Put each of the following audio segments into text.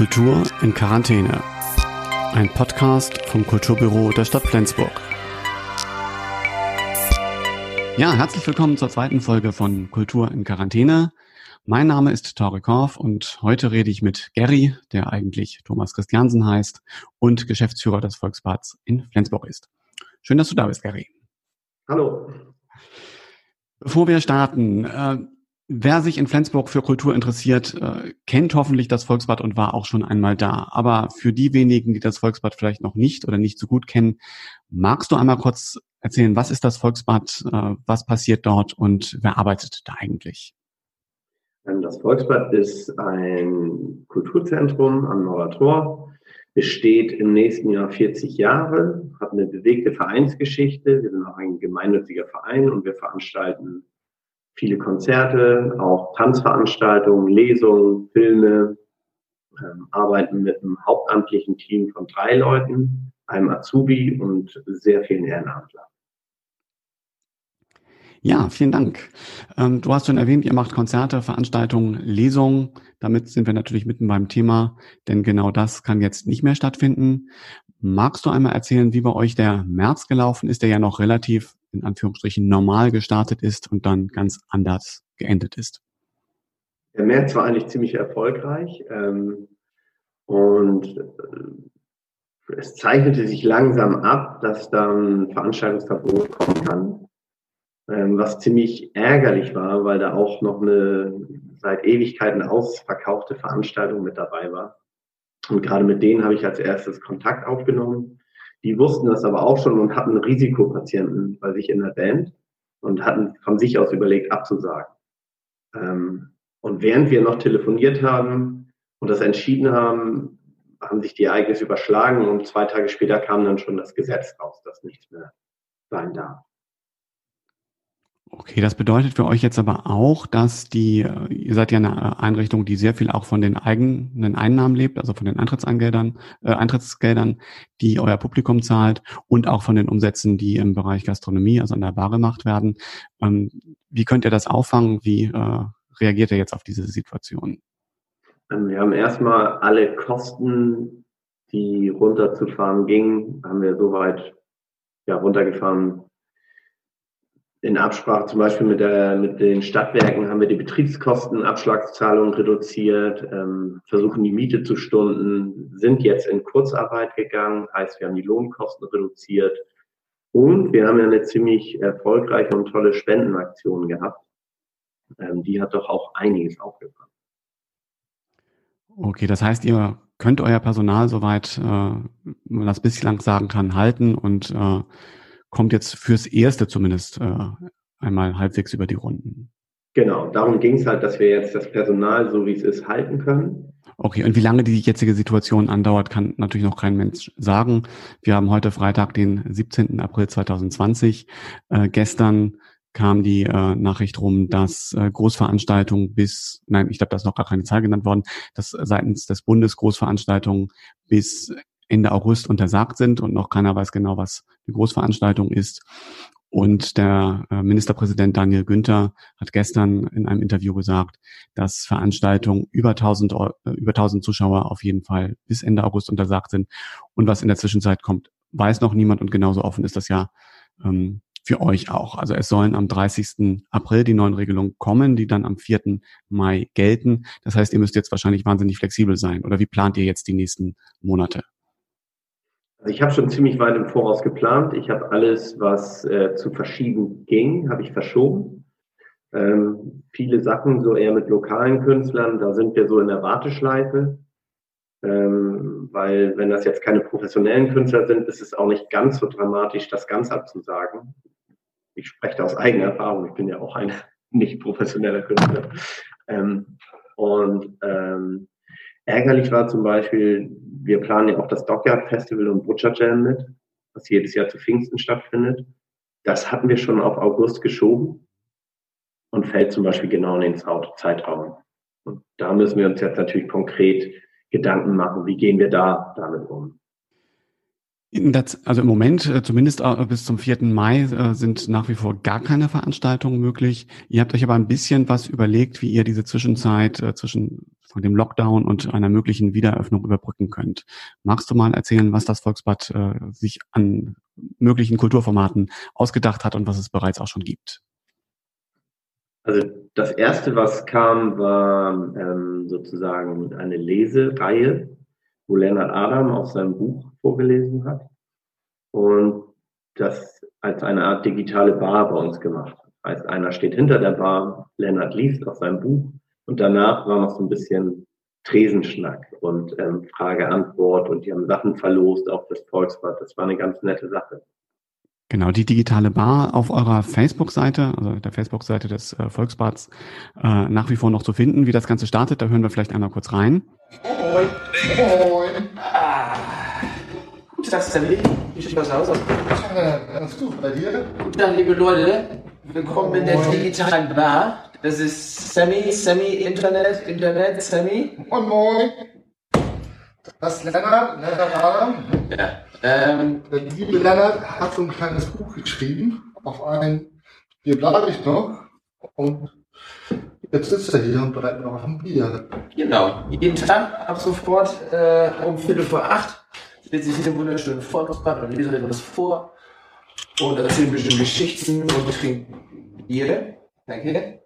Kultur in Quarantäne. Ein Podcast vom Kulturbüro der Stadt Flensburg. Ja, herzlich willkommen zur zweiten Folge von Kultur in Quarantäne. Mein Name ist Tore Korf und heute rede ich mit Gary, der eigentlich Thomas Christiansen heißt und Geschäftsführer des Volksbads in Flensburg ist. Schön, dass du da bist, Gary. Hallo. Bevor wir starten, äh, Wer sich in Flensburg für Kultur interessiert, äh, kennt hoffentlich das Volksbad und war auch schon einmal da. Aber für die wenigen, die das Volksbad vielleicht noch nicht oder nicht so gut kennen, magst du einmal kurz erzählen, was ist das Volksbad, äh, was passiert dort und wer arbeitet da eigentlich? Ähm, das Volksbad ist ein Kulturzentrum am Nordtor. Es steht im nächsten Jahr 40 Jahre, hat eine bewegte Vereinsgeschichte. Wir sind auch ein gemeinnütziger Verein und wir veranstalten viele Konzerte, auch Tanzveranstaltungen, Lesungen, Filme, ähm, arbeiten mit einem hauptamtlichen Team von drei Leuten, einem Azubi und sehr vielen Ehrenamtlern. Ja, vielen Dank. Ähm, du hast schon erwähnt, ihr macht Konzerte, Veranstaltungen, Lesungen. Damit sind wir natürlich mitten beim Thema, denn genau das kann jetzt nicht mehr stattfinden. Magst du einmal erzählen, wie bei euch der März gelaufen ist, der ja noch relativ in Anführungsstrichen normal gestartet ist und dann ganz anders geendet ist? Der März war eigentlich ziemlich erfolgreich ähm, und äh, es zeichnete sich langsam ab, dass dann Veranstaltungsverbot kommen kann, ähm, was ziemlich ärgerlich war, weil da auch noch eine seit Ewigkeiten ausverkaufte Veranstaltung mit dabei war. Und gerade mit denen habe ich als erstes Kontakt aufgenommen die wussten das aber auch schon und hatten Risikopatienten bei sich in der Band und hatten von sich aus überlegt, abzusagen. Ähm, und während wir noch telefoniert haben und das entschieden haben, haben sich die Ereignisse überschlagen und zwei Tage später kam dann schon das Gesetz raus, dass nichts mehr sein darf. Okay, das bedeutet für euch jetzt aber auch, dass die, äh, ihr seid ja eine Einrichtung, die sehr viel auch von den eigenen Einnahmen lebt, also von den Eintrittsgeldern, äh, Eintrittsgeldern, die euer Publikum zahlt und auch von den Umsätzen, die im Bereich Gastronomie, also an der Bar gemacht werden. Ähm, wie könnt ihr das auffangen? Wie äh, reagiert ihr jetzt auf diese Situation? Ähm, wir haben erstmal alle Kosten, die runterzufahren gingen, haben wir soweit ja, runtergefahren, in Absprache zum Beispiel mit, der, mit den Stadtwerken haben wir die Betriebskostenabschlagszahlung reduziert, ähm, versuchen die Miete zu stunden, sind jetzt in Kurzarbeit gegangen, heißt wir haben die Lohnkosten reduziert und wir haben ja eine ziemlich erfolgreiche und tolle Spendenaktion gehabt. Ähm, die hat doch auch einiges aufgefangen. Okay, das heißt, ihr könnt euer Personal soweit, äh, man das bislang sagen kann, halten und äh, kommt jetzt fürs Erste zumindest äh, einmal halbwegs über die Runden. Genau, darum ging es halt, dass wir jetzt das Personal, so wie es ist, halten können. Okay, und wie lange die jetzige Situation andauert, kann natürlich noch kein Mensch sagen. Wir haben heute Freitag, den 17. April 2020. Äh, gestern kam die äh, Nachricht rum, dass äh, Großveranstaltungen bis, nein, ich glaube, da ist noch gar keine Zahl genannt worden, dass seitens des Bundes Großveranstaltungen bis Ende August untersagt sind und noch keiner weiß genau, was die Großveranstaltung ist. Und der äh, Ministerpräsident Daniel Günther hat gestern in einem Interview gesagt, dass Veranstaltungen über 1000, äh, über 1000 Zuschauer auf jeden Fall bis Ende August untersagt sind. Und was in der Zwischenzeit kommt, weiß noch niemand und genauso offen ist das ja ähm, für euch auch. Also es sollen am 30. April die neuen Regelungen kommen, die dann am 4. Mai gelten. Das heißt, ihr müsst jetzt wahrscheinlich wahnsinnig flexibel sein. Oder wie plant ihr jetzt die nächsten Monate? Also ich habe schon ziemlich weit im Voraus geplant. Ich habe alles, was äh, zu verschieben ging, habe ich verschoben. Ähm, viele Sachen so eher mit lokalen Künstlern, da sind wir so in der Warteschleife. Ähm, weil wenn das jetzt keine professionellen Künstler sind, ist es auch nicht ganz so dramatisch, das ganz abzusagen. Ich spreche da aus eigener Erfahrung. Ich bin ja auch ein nicht professioneller Künstler. Ähm, und ähm, ärgerlich war zum Beispiel, wir planen ja auch das Dockyard Festival und Butcher Jam mit, was jedes Jahr zu Pfingsten stattfindet. Das hatten wir schon auf August geschoben und fällt zum Beispiel genau in den Zeitraum. Und da müssen wir uns jetzt natürlich konkret Gedanken machen, wie gehen wir da damit um. Also im Moment, äh, zumindest äh, bis zum 4. Mai, äh, sind nach wie vor gar keine Veranstaltungen möglich. Ihr habt euch aber ein bisschen was überlegt, wie ihr diese Zwischenzeit zwischen dem Lockdown und einer möglichen Wiedereröffnung überbrücken könnt. Magst du mal erzählen, was das Volksbad äh, sich an möglichen Kulturformaten ausgedacht hat und was es bereits auch schon gibt? Also das erste, was kam, war ähm, sozusagen eine Lesereihe, wo Leonard Adam aus seinem Buch vorgelesen hat und das als eine Art digitale Bar bei uns gemacht hat. Heißt, einer steht hinter der Bar, Leonard liest aus seinem Buch und danach war noch so ein bisschen Tresenschnack und ähm, Frage-Antwort und die haben Sachen verlost auf das Volksbad. Das war eine ganz nette Sache. Genau, die digitale Bar auf eurer Facebook-Seite, also der Facebook-Seite des äh, Volksbads, äh, nach wie vor noch zu finden. Wie das Ganze startet, da hören wir vielleicht einmal kurz rein. Moin. Moin. Ah. Guten Tag, Sammy. Wie sieht das aus? Äh, ganz gut. Bei dir? Guten Tag, liebe Leute. Willkommen in der digitalen Bar. Das ist Sammy, Sammy, Internet, Internet, Sammy. Moin, moin. Das ist Lennart, Lennart Adam. Ja. Ähm, der liebe Lennart hat so ein kleines Buch geschrieben, auf ein, hier bleibe ich noch, und jetzt sitzt er hier und bereitet noch ein Bier. Genau, jeden Tag ab sofort äh, um Viertel vor acht sitze ich hier im wunderschönen Vortragsbad und lese etwas vor und erzähle ein bisschen Geschichten und trinke Bier. Danke.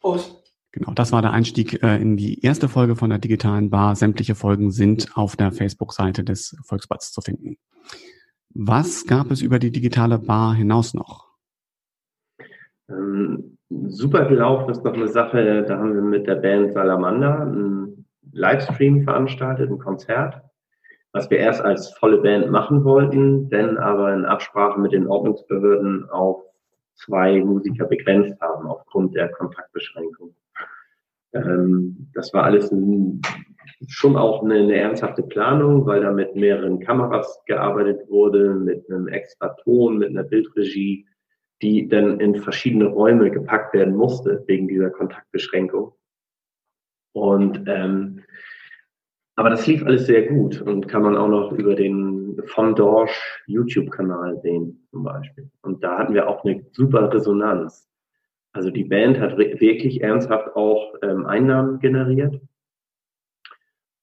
Prost. Genau, das war der Einstieg äh, in die erste Folge von der digitalen Bar. Sämtliche Folgen sind auf der Facebook-Seite des Volksbads zu finden. Was gab es über die digitale Bar hinaus noch? Ähm, super gelaufen ist noch eine Sache, da haben wir mit der Band Salamander einen Livestream veranstaltet, ein Konzert, was wir erst als volle Band machen wollten, denn aber in Absprache mit den Ordnungsbehörden auf zwei Musiker begrenzt haben aufgrund der Kontaktbeschränkung. Ähm, das war alles ein, schon auch eine, eine, ernsthafte Planung, weil da mit mehreren Kameras gearbeitet wurde, mit einem extra Ton, mit einer Bildregie, die dann in verschiedene Räume gepackt werden musste wegen dieser Kontaktbeschränkung. Und ähm, aber das lief alles sehr gut und kann man auch noch über den von Dorsch YouTube-Kanal sehen zum Beispiel. Und da hatten wir auch eine super Resonanz. Also die Band hat wirklich ernsthaft auch ähm, Einnahmen generiert.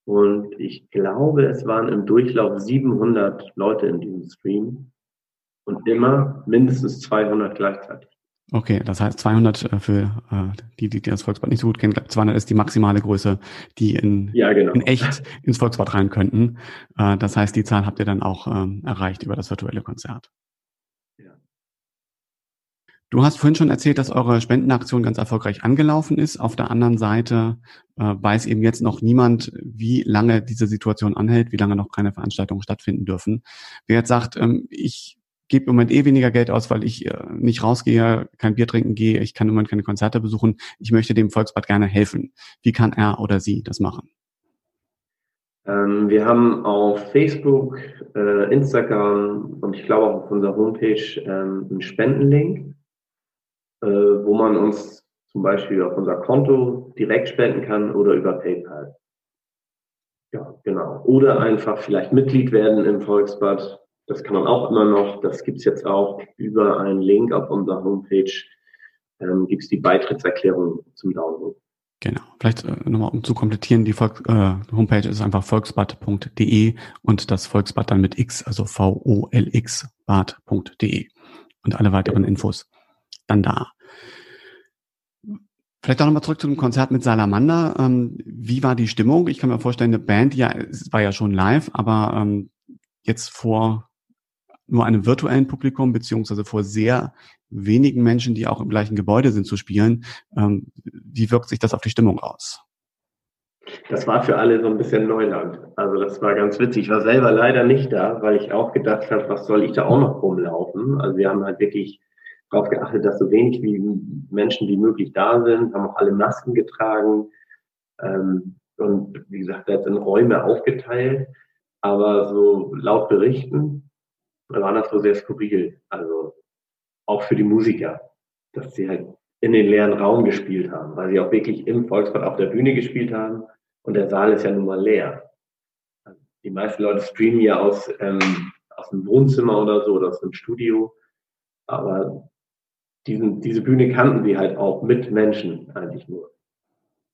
Und ich glaube, es waren im Durchlauf 700 Leute in diesem Stream und immer mindestens 200 gleichzeitig. Okay, das heißt 200 äh, für äh, die, die das Volksbad nicht so gut kennen. 200 ist die maximale Größe, die in, ja, genau. in echt ins Volksbad rein könnten. Äh, das heißt, die Zahl habt ihr dann auch ähm, erreicht über das virtuelle Konzert. Du hast vorhin schon erzählt, dass eure Spendenaktion ganz erfolgreich angelaufen ist. Auf der anderen Seite äh, weiß eben jetzt noch niemand, wie lange diese Situation anhält, wie lange noch keine Veranstaltungen stattfinden dürfen. Wer jetzt sagt, ähm, ich gebe im Moment eh weniger Geld aus, weil ich äh, nicht rausgehe, kein Bier trinken gehe, ich kann im Moment keine Konzerte besuchen, ich möchte dem Volksbad gerne helfen. Wie kann er oder sie das machen? Ähm, wir haben auf Facebook, äh, Instagram und ich glaube auch auf unserer Homepage ähm, einen Spendenlink äh, wo man uns zum Beispiel auf unser Konto direkt spenden kann oder über PayPal. Ja, genau. Oder einfach vielleicht Mitglied werden im Volksbad. Das kann man auch immer noch. Das gibt's jetzt auch über einen Link auf unserer Homepage. Ähm, gibt's die Beitrittserklärung zum Download. Genau. Vielleicht äh, nochmal um zu komplettieren, die Volk, äh, Homepage ist einfach volksbad.de und das Volksbad dann mit X, also V-O-L-X bad.de und alle weiteren Infos dann da. Vielleicht auch nochmal zurück zu dem Konzert mit Salamander. Ähm, wie war die Stimmung? Ich kann mir vorstellen, eine Band, ja, es war ja schon live, aber ähm, jetzt vor nur einem virtuellen Publikum, beziehungsweise vor sehr wenigen Menschen, die auch im gleichen Gebäude sind, zu spielen. Ähm, wie wirkt sich das auf die Stimmung aus? Das war für alle so ein bisschen Neuland. Also das war ganz witzig. Ich war selber leider nicht da, weil ich auch gedacht habe, was soll ich da auch noch rumlaufen? Also wir haben halt wirklich darauf geachtet, dass so wenig wie Menschen wie möglich da sind, haben auch alle Masken getragen ähm, und wie gesagt, jetzt in Räume aufgeteilt. Aber so laut Berichten war das so sehr skurril. Also auch für die Musiker, dass sie halt in den leeren Raum gespielt haben, weil sie auch wirklich im Volksbad auf der Bühne gespielt haben und der Saal ist ja nun mal leer. Die meisten Leute streamen ja aus, ähm, aus dem Wohnzimmer oder so oder aus dem Studio. Aber diesen, diese Bühne kannten sie halt auch mit Menschen eigentlich nur.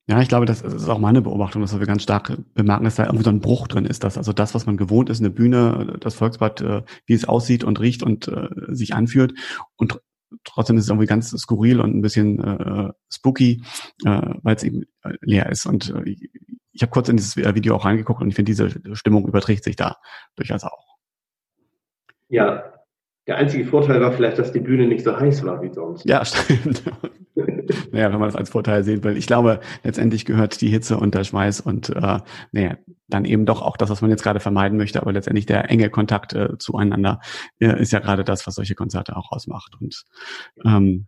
Ja, ich glaube, das ist auch meine Beobachtung, dass wir ganz stark bemerken, dass da irgendwie so ein Bruch drin ist, dass also das, was man gewohnt ist, eine Bühne, das Volksbad, äh, wie es aussieht und riecht und äh, sich anführt und trotzdem ist es irgendwie ganz skurril und ein bisschen äh, spooky, äh, weil es eben äh, leer ist. Und äh, ich habe kurz in dieses Video auch reingeguckt und ich finde, diese Stimmung überträgt sich da durchaus auch. Ja, der einzige Vorteil war vielleicht, dass die Bühne nicht so heiß war wie sonst. Ja, stimmt. naja, wenn man das als Vorteil sehen will. Ich glaube, letztendlich gehört die Hitze und der Schweiß und äh, naja, dann eben doch auch das, was man jetzt gerade vermeiden möchte, aber letztendlich der enge Kontakt äh, zueinander äh, ist ja gerade das, was solche Konzerte auch ausmacht. Und ähm,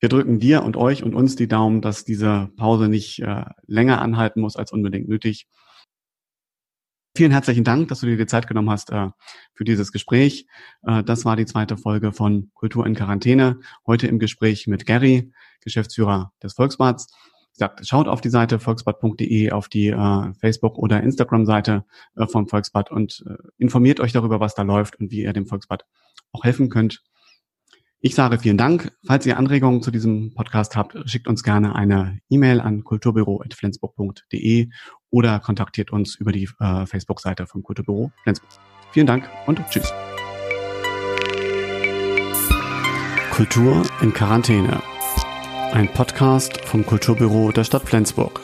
wir drücken dir und euch und uns die Daumen, dass diese Pause nicht äh, länger anhalten muss als unbedingt nötig. Vielen herzlichen Dank, dass du dir die Zeit genommen hast äh, für dieses Gespräch. Äh, das war die zweite Folge von Kultur in Quarantäne. Heute im Gespräch mit Gary, Geschäftsführer des Volksbads. Sagt, schaut auf die Seite volksbad.de, auf die äh, Facebook- oder Instagram-Seite äh, vom Volksbad und äh, informiert euch darüber, was da läuft und wie ihr dem Volksbad auch helfen könnt. Ich sage vielen Dank. Falls ihr Anregungen zu diesem Podcast habt, schickt uns gerne eine E-Mail an kulturbüro.flensburg.de oder kontaktiert uns über die äh, Facebook-Seite vom Kulturbüro Flensburg. Vielen Dank und tschüss. Kultur in Quarantäne. Ein Podcast vom Kulturbüro der Stadt Flensburg.